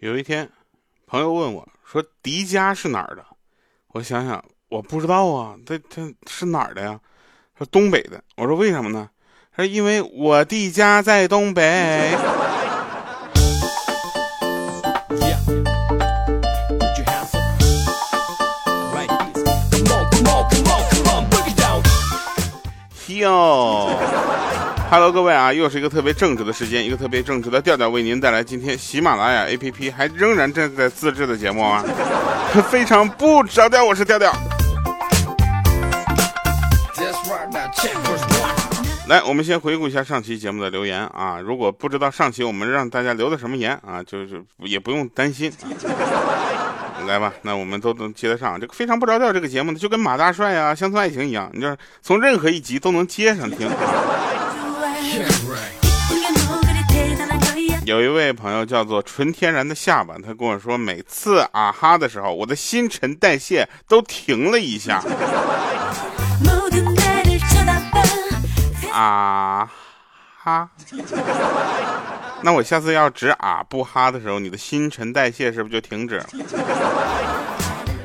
有一天，朋友问我说：“迪迦是哪儿的？”我想想，我不知道啊，他他是哪儿的呀？说东北的。我说为什么呢？他说因为我弟家在东北。哟，Hello，各位啊，又是一个特别正直的时间，一个特别正直的调调为您带来今天喜马拉雅 APP 还仍然正在自制的节目啊，非常不着调，我是调调。来，我们先回顾一下上期节目的留言啊，如果不知道上期我们让大家留的什么言啊，就是也不用担心。来吧，那我们都能接得上。这个非常不着调，这个节目呢，就跟马大帅啊、乡村爱情一样，你就是从任何一集都能接上听。有一位朋友叫做纯天然的下巴，他跟我说，每次啊哈的时候，我的新陈代谢都停了一下。啊哈。那我下次要只啊不哈的时候，你的新陈代谢是不是就停止了？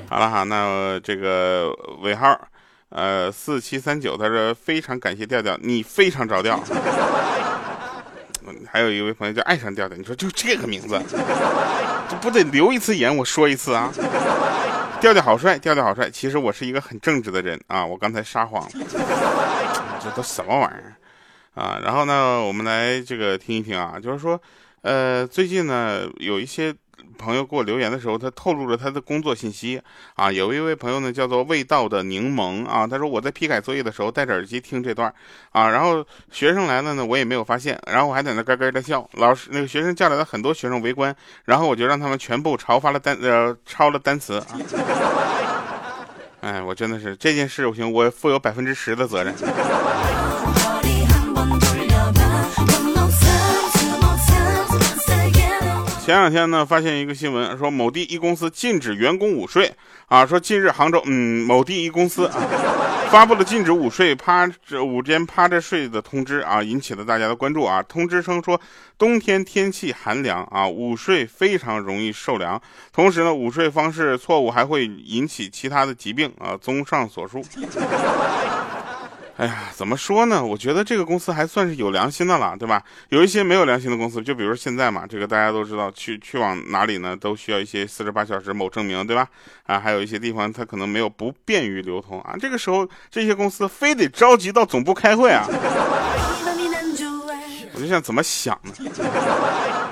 好了哈，那这个尾号，呃四七三九，他说非常感谢调调，你非常着调。还有一位朋友叫爱上调调，你说就这个名字，这不得留一次言我说一次啊？调调好帅，调调好帅。其实我是一个很正直的人啊，我刚才撒谎。这都什么玩意儿？啊，然后呢，我们来这个听一听啊，就是说，呃，最近呢，有一些朋友给我留言的时候，他透露了他的工作信息啊。有一位朋友呢，叫做味道的柠檬啊，他说我在批改作业的时候戴着耳机听这段啊，然后学生来了呢，我也没有发现，然后我还在那咯咯的笑。老师那个学生叫来了很多学生围观，然后我就让他们全部抄发了单呃抄了单词啊。哎，我真的是这件事情，我负有百分之十的责任。前两天呢，发现一个新闻，说某地一公司禁止员工午睡啊。说近日杭州，嗯，某地一公司啊，发布了禁止午睡、趴着午间趴着睡的通知啊，引起了大家的关注啊。通知称说，冬天天气寒凉啊，午睡非常容易受凉，同时呢，午睡方式错误还会引起其他的疾病啊。综上所述。哎呀，怎么说呢？我觉得这个公司还算是有良心的了，对吧？有一些没有良心的公司，就比如现在嘛，这个大家都知道，去去往哪里呢，都需要一些四十八小时某证明，对吧？啊，还有一些地方它可能没有不便于流通啊，这个时候这些公司非得着急到总部开会啊。我就想怎么想呢？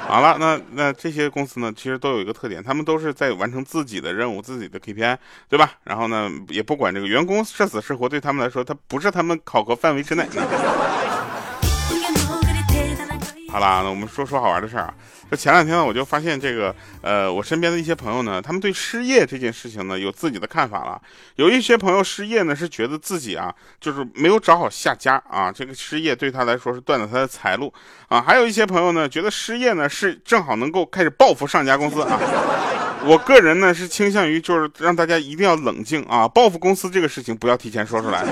好了，那那这些公司呢，其实都有一个特点，他们都是在完成自己的任务、自己的 KPI，对吧？然后呢，也不管这个员工是死是活，对他们来说，他不是他们考核范围之内。好啦，那我们说说好玩的事儿啊。这前两天呢，我就发现这个，呃，我身边的一些朋友呢，他们对失业这件事情呢，有自己的看法了。有一些朋友失业呢，是觉得自己啊，就是没有找好下家啊，这个失业对他来说是断了他的财路啊。还有一些朋友呢，觉得失业呢是正好能够开始报复上家公司啊。我个人呢是倾向于就是让大家一定要冷静啊，报复公司这个事情不要提前说出来。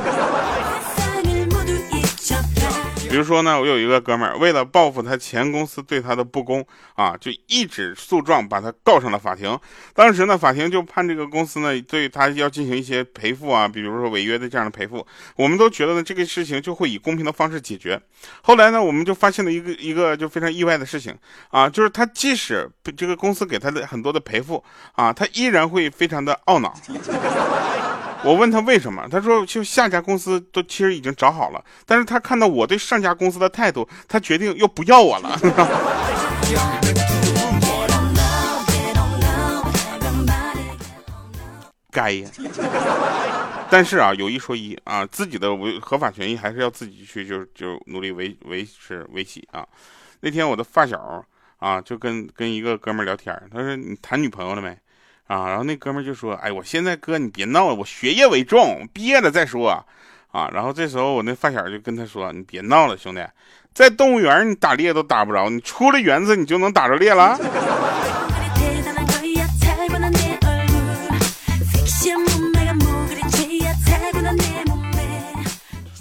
比如说呢，我有一个哥们儿，为了报复他前公司对他的不公啊，就一纸诉状把他告上了法庭。当时呢，法庭就判这个公司呢对他要进行一些赔付啊，比如说违约的这样的赔付。我们都觉得呢，这个事情就会以公平的方式解决。后来呢，我们就发现了一个一个就非常意外的事情啊，就是他即使这个公司给他的很多的赔付啊，他依然会非常的懊恼。我问他为什么，他说就下家公司都其实已经找好了，但是他看到我对上家公司的态度，他决定又不要我了。该呀，但是啊，有一说一啊，自己的维合法权益还是要自己去就就努力维维持维系啊。那天我的发小啊，就跟跟一个哥们聊天，他说你谈女朋友了没？啊，然后那哥们就说：“哎，我现在哥，你别闹了，我学业为重，毕业了再说。”啊，然后这时候我那发小就跟他说：“你别闹了，兄弟，在动物园你打猎都打不着，你出了园子你就能打着猎了。”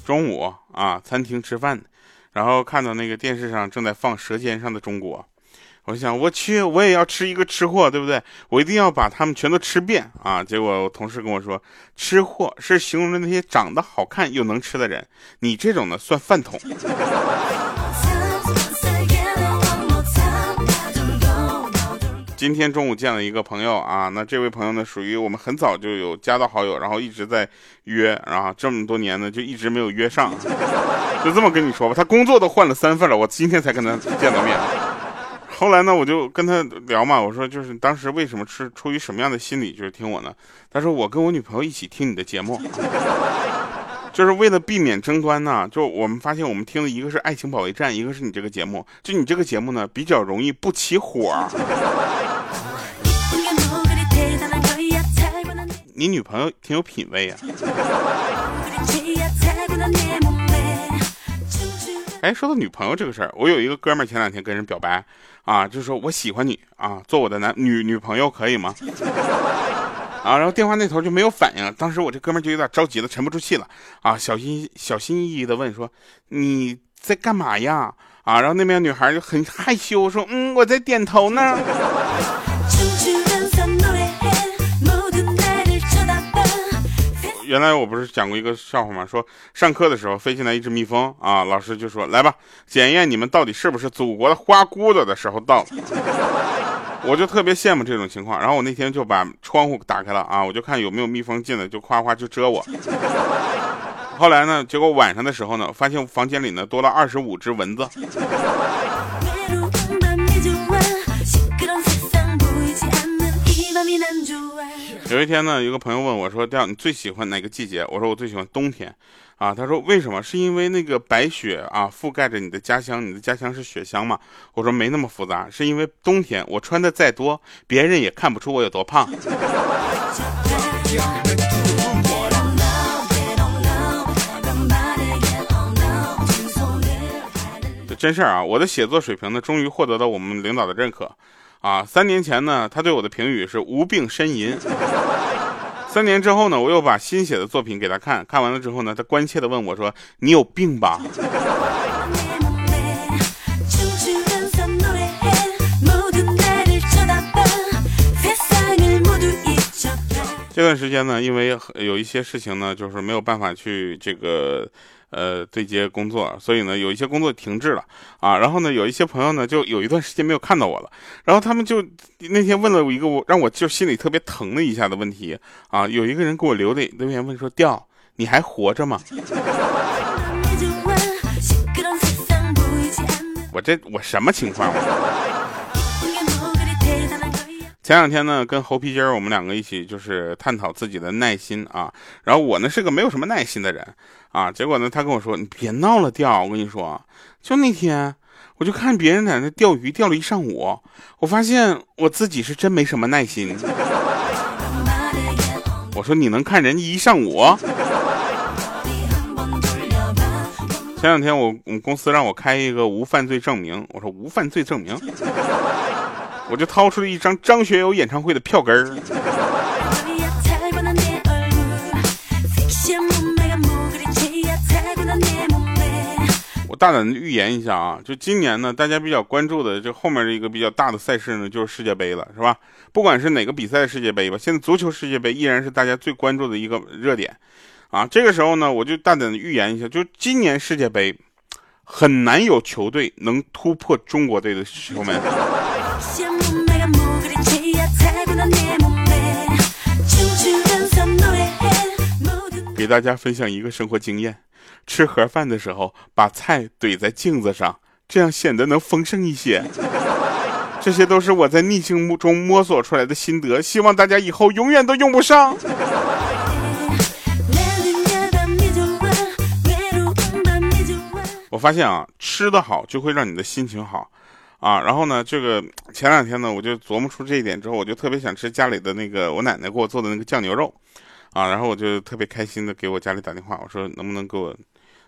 中午啊，餐厅吃饭，然后看到那个电视上正在放《舌尖上的中国》。我想，我去，我也要吃一个吃货，对不对？我一定要把他们全都吃遍啊！结果我同事跟我说，吃货是形容的那些长得好看又能吃的人，你这种呢算饭桶。今天中午见了一个朋友啊，那这位朋友呢，属于我们很早就有加到好友，然后一直在约，然后这么多年呢，就一直没有约上，就这么跟你说吧，他工作都换了三份了，我今天才跟他见到面。后来呢，我就跟他聊嘛，我说就是当时为什么是出于什么样的心理，就是听我呢？他说我跟我女朋友一起听你的节目，就是为了避免争端呢。就我们发现我们听的一个是《爱情保卫战》，一个是你这个节目，就你这个节目呢比较容易不起火。你女朋友挺有品位啊。哎，说到女朋友这个事儿，我有一个哥们儿前两天跟人表白，啊，就说我喜欢你啊，做我的男女女朋友可以吗？啊，然后电话那头就没有反应，当时我这哥们就有点着急了，沉不住气了，啊，小心小心翼翼的问说你在干嘛呀？啊，然后那边女孩就很害羞说，嗯，我在点头呢。原来我不是讲过一个笑话吗？说上课的时候飞进来一只蜜蜂啊，老师就说来吧，检验你们到底是不是祖国的花骨朵的时候到了。我就特别羡慕这种情况，然后我那天就把窗户打开了啊，我就看有没有蜜蜂进来，就夸夸就蛰我。后来呢，结果晚上的时候呢，发现房间里呢多了二十五只蚊子。有一天呢，有个朋友问我说：“调你最喜欢哪个季节？”我说：“我最喜欢冬天。”啊，他说：“为什么？是因为那个白雪啊覆盖着你的家乡，你的家乡是雪乡吗？”我说：“没那么复杂，是因为冬天我穿的再多，别人也看不出我有多胖。”这真事儿啊！我的写作水平呢，终于获得了我们领导的认可。啊，三年前呢，他对我的评语是无病呻吟。三年之后呢，我又把新写的作品给他看，看完了之后呢，他关切地问我说：“你有病吧？”这段时间呢，因为有一些事情呢，就是没有办法去这个。呃，对接工作，所以呢，有一些工作停滞了啊。然后呢，有一些朋友呢，就有一段时间没有看到我了。然后他们就那天问了我一个我让我就心里特别疼的一下的问题啊。有一个人给我留的留言问说：“调，你还活着吗？” 我这我什么情况？前两天呢，跟猴皮筋儿我们两个一起就是探讨自己的耐心啊。然后我呢是个没有什么耐心的人啊。结果呢，他跟我说：“你别闹了，钓。”我跟你说，就那天，我就看别人在那钓鱼，钓了一上午，我发现我自己是真没什么耐心。我说：“你能看人家一上午？” 前两天我我们公司让我开一个无犯罪证明，我说无犯罪证明。我就掏出了一张张学友演唱会的票根儿。我大胆的预言一下啊，就今年呢，大家比较关注的就后面的一个比较大的赛事呢，就是世界杯了，是吧？不管是哪个比赛世界杯吧，现在足球世界杯依然是大家最关注的一个热点啊。这个时候呢，我就大胆的预言一下，就今年世界杯很难有球队能突破中国队的球门。给大家分享一个生活经验：吃盒饭的时候，把菜怼在镜子上，这样显得能丰盛一些。这些都是我在逆境中摸索出来的心得，希望大家以后永远都用不上。我发现啊，吃的好就会让你的心情好。啊，然后呢，这个前两天呢，我就琢磨出这一点之后，我就特别想吃家里的那个我奶奶给我做的那个酱牛肉，啊，然后我就特别开心的给我家里打电话，我说能不能给我，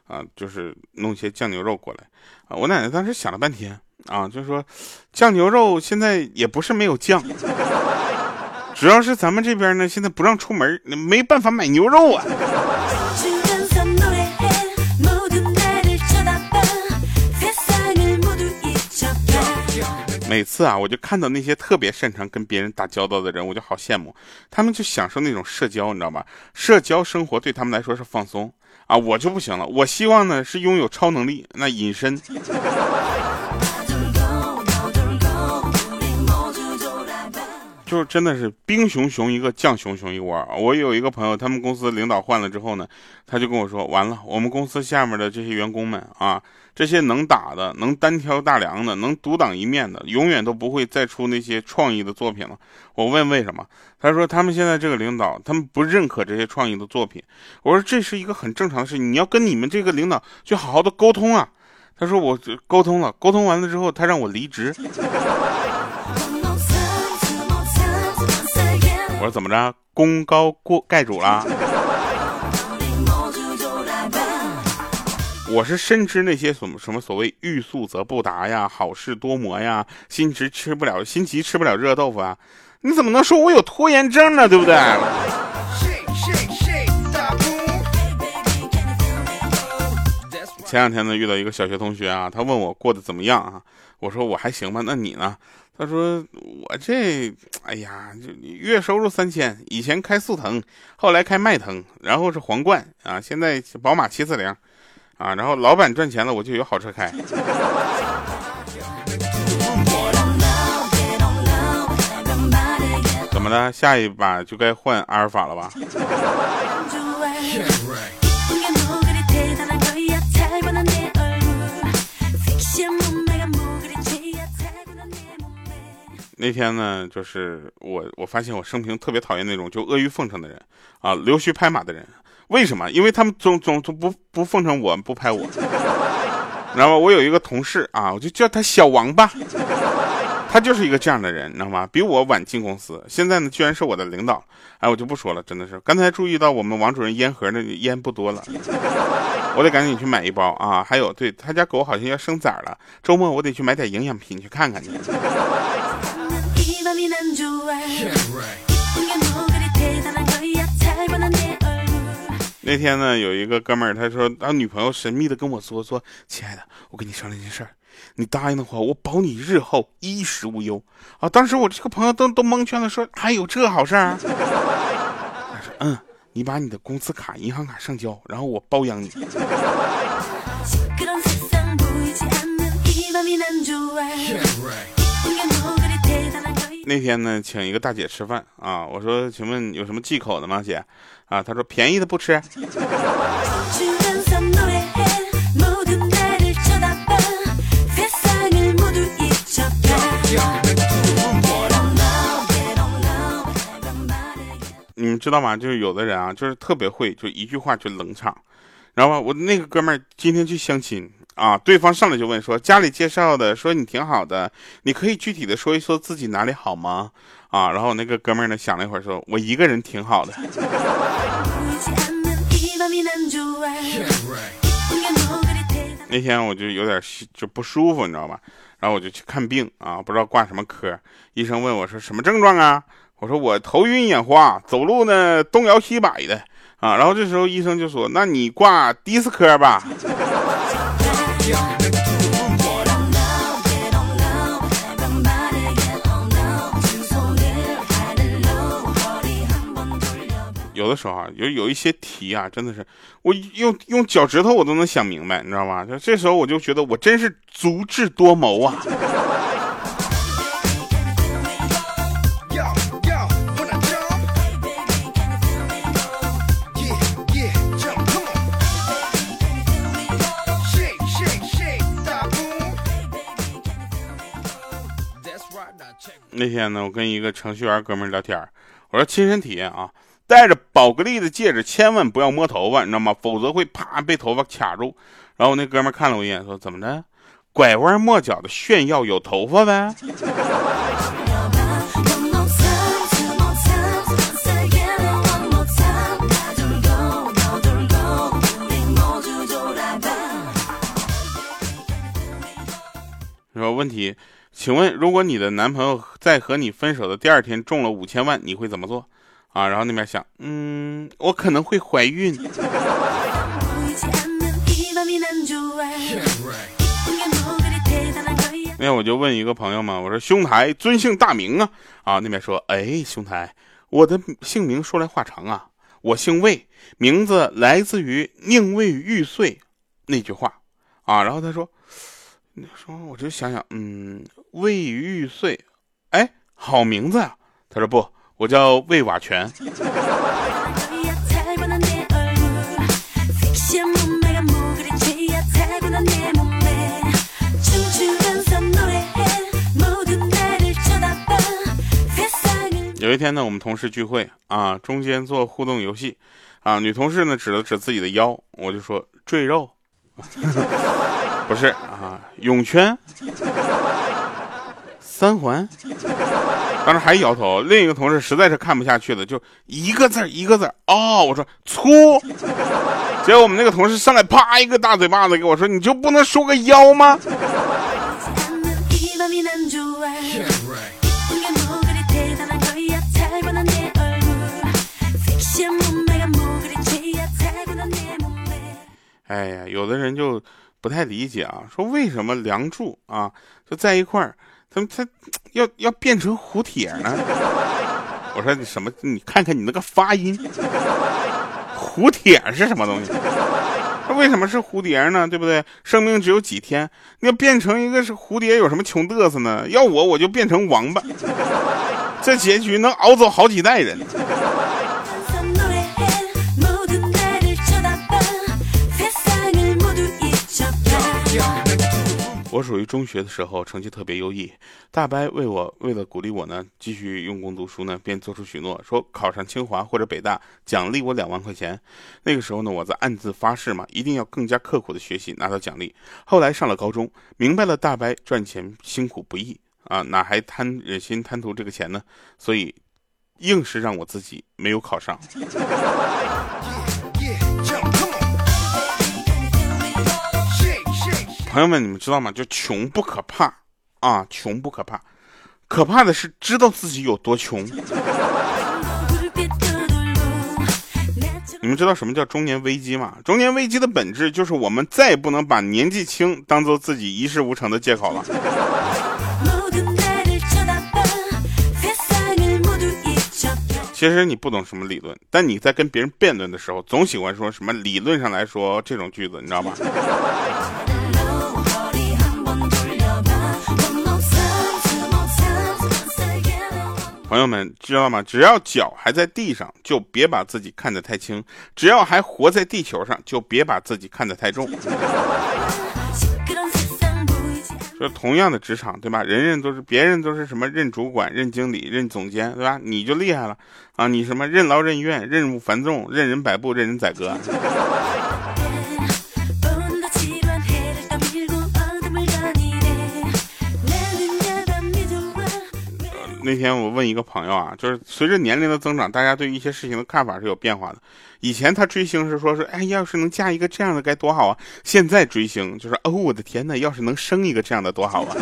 啊，就是弄些酱牛肉过来，啊，我奶奶当时想了半天，啊，就说酱牛肉现在也不是没有酱，主要是咱们这边呢现在不让出门，没办法买牛肉啊。每次啊，我就看到那些特别擅长跟别人打交道的人，我就好羡慕，他们就享受那种社交，你知道吧？社交生活对他们来说是放松啊，我就不行了，我希望呢是拥有超能力，那隐身。就是真的是兵熊熊一个，将熊熊一窝。我有一个朋友，他们公司领导换了之后呢，他就跟我说：“完了，我们公司下面的这些员工们啊，这些能打的、能单挑大梁的、能独当一面的，永远都不会再出那些创意的作品了。”我问为什么，他说他们现在这个领导，他们不认可这些创意的作品。我说这是一个很正常的事情，你要跟你们这个领导去好好的沟通啊。他说我沟通了，沟通完了之后，他让我离职。我说怎么着，功高过盖主了？我是深知那些什么什么所谓欲速则不达呀，好事多磨呀，心急吃不了心急吃不了热豆腐啊！你怎么能说我有拖延症呢？对不对？前两天呢，遇到一个小学同学啊，他问我过得怎么样啊？我说我还行吧，那你呢？他说：“我这，哎呀，就月收入三千，以前开速腾，后来开迈腾，然后是皇冠啊，现在宝马七四零，啊，然后老板赚钱了，我就有好车开。怎么的？下一把就该换阿尔法了吧？”那天呢，就是我我发现我生平特别讨厌那种就阿谀奉承的人啊，溜须拍马的人。为什么？因为他们总总总不不奉承我，不拍我。知道吗？我有一个同事啊，我就叫他小王八，他就是一个这样的人，你知道吗？比我晚进公司，现在呢居然是我的领导。哎，我就不说了，真的是。刚才注意到我们王主任烟盒那烟不多了，我得赶紧去买一包啊。还有，对他家狗好像要生崽了，周末我得去买点营养品去看看去。那天呢，有一个哥们儿，他说他女朋友神秘的跟我说说，亲爱的，我跟你商量件事儿，你答应的话，我保你日后衣食无忧啊。当时我这个朋友都都蒙圈了，说还有这好事儿？他说嗯，你把你的工资卡、银行卡上交，然后我包养你。那天呢，请一个大姐吃饭啊，我说，请问有什么忌口的吗，姐？啊，她说便宜的不吃。你们知道吗？就是有的人啊，就是特别会，就一句话就冷场，然后我那个哥们儿今天去相亲。啊！对方上来就问说：“家里介绍的，说你挺好的，你可以具体的说一说自己哪里好吗？”啊！然后那个哥们儿呢想了一会儿，说：“我一个人挺好的。”那天我就有点就不舒服，你知道吧？然后我就去看病啊，不知道挂什么科。医生问我说：“什么症状啊？”我说：“我头晕眼花，走路呢东摇西摆的啊。”然后这时候医生就说：“那你挂迪斯科吧。”有的时候啊，有有一些题啊，真的是我用用脚趾头我都能想明白，你知道吗？就这时候我就觉得我真是足智多谋啊。那天呢，我跟一个程序员哥们聊天我说亲身体验啊，戴着宝格丽的戒指千万不要摸头发，你知道吗？否则会啪被头发卡住。然后我那哥们看了我一眼，说怎么的？拐弯抹角的炫耀有头发呗？说问题。请问，如果你的男朋友在和你分手的第二天中了五千万，你会怎么做？啊，然后那边想，嗯，我可能会怀孕。那我就问一个朋友嘛，我说兄台尊姓大名啊？啊，那边说，哎，兄台，我的姓名说来话长啊，我姓魏，名字来自于宁为玉碎那句话啊。然后他说，说我就想想，嗯，魏玉碎，哎，好名字啊。他说不，我叫魏瓦全。有一天呢，我们同事聚会啊，中间做互动游戏，啊，女同事呢指了指自己的腰，我就说赘肉，不是啊，泳圈，三环，当时还摇头。另一个同事实在是看不下去了，就一个字一个字哦，我说粗，结果我们那个同事上来啪一个大嘴巴子给我说，你就不能说个腰吗？哎呀，有的人就不太理解啊，说为什么梁祝啊就在一块儿，他他要要变成胡铁呢？我说你什么？你看看你那个发音，胡铁是什么东西？他为什么是蝴蝶呢？对不对？生命只有几天，你要变成一个是蝴蝶，有什么穷嘚瑟呢？要我，我就变成王八，这结局能熬走好几代人。我属于中学的时候成绩特别优异，大伯为我为了鼓励我呢，继续用功读书呢，便做出许诺，说考上清华或者北大，奖励我两万块钱。那个时候呢，我在暗自发誓嘛，一定要更加刻苦的学习，拿到奖励。后来上了高中，明白了大伯赚钱辛苦不易啊，哪还贪忍心贪图这个钱呢？所以，硬是让我自己没有考上。朋友们，你们知道吗？就穷不可怕啊，穷不可怕，可怕的是知道自己有多穷。你们知道什么叫中年危机吗？中年危机的本质就是我们再也不能把年纪轻当做自己一事无成的借口了。其实你不懂什么理论，但你在跟别人辩论的时候，总喜欢说什么理论上来说这种句子，你知道吗？朋友们知道吗？只要脚还在地上，就别把自己看得太轻；只要还活在地球上，就别把自己看得太重。说同样的职场，对吧？人人都是，别人都是什么任主管、任经理、任总监，对吧？你就厉害了啊！你什么任劳任怨、任务繁重、任人摆布、任人宰割。那天我问一个朋友啊，就是随着年龄的增长，大家对一些事情的看法是有变化的。以前他追星是说是，哎，要是能嫁一个这样的该多好啊！现在追星就是，哦，我的天哪，要是能生一个这样的多好啊！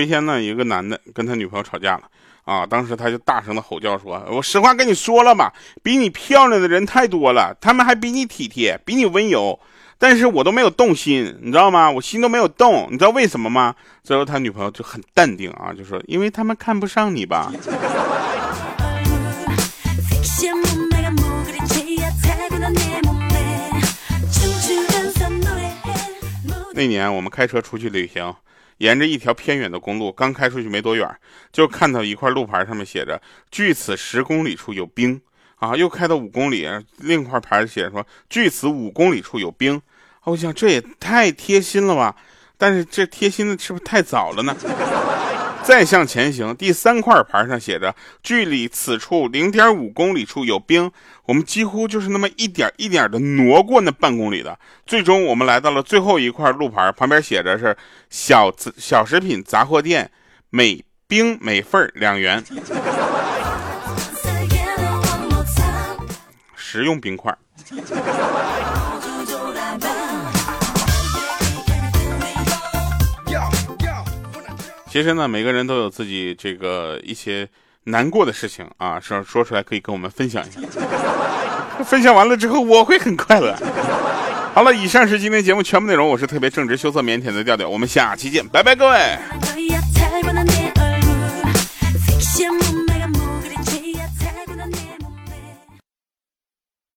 有一天呢，一个男的跟他女朋友吵架了，啊，当时他就大声的吼叫说：“我实话跟你说了吧，比你漂亮的人太多了，他们还比你体贴，比你温柔，但是我都没有动心，你知道吗？我心都没有动，你知道为什么吗？”最后他女朋友就很淡定啊，就说：“因为他们看不上你吧。”那年我们开车出去旅行。沿着一条偏远的公路，刚开出去没多远，就看到一块路牌，上面写着“距此十公里处有冰”。啊，又开到五公里，另一块牌写着说“距此五公里处有冰”。我想这也太贴心了吧，但是这贴心的是不是太早了呢？再向前行，第三块牌上写着“距离此处零点五公里处有冰”。我们几乎就是那么一点一点的挪过那半公里的。最终，我们来到了最后一块路牌，旁边写着是“小小食品杂货店，每冰每份两元”，食用冰块。其实呢每个人都有自己这个一些难过的事情啊说说出来可以跟我们分享一下。分享完了之后我会很快乐。好了以上是今天节目全部内容我是特别正直羞涩腼腆的调调我们下期见拜拜各位。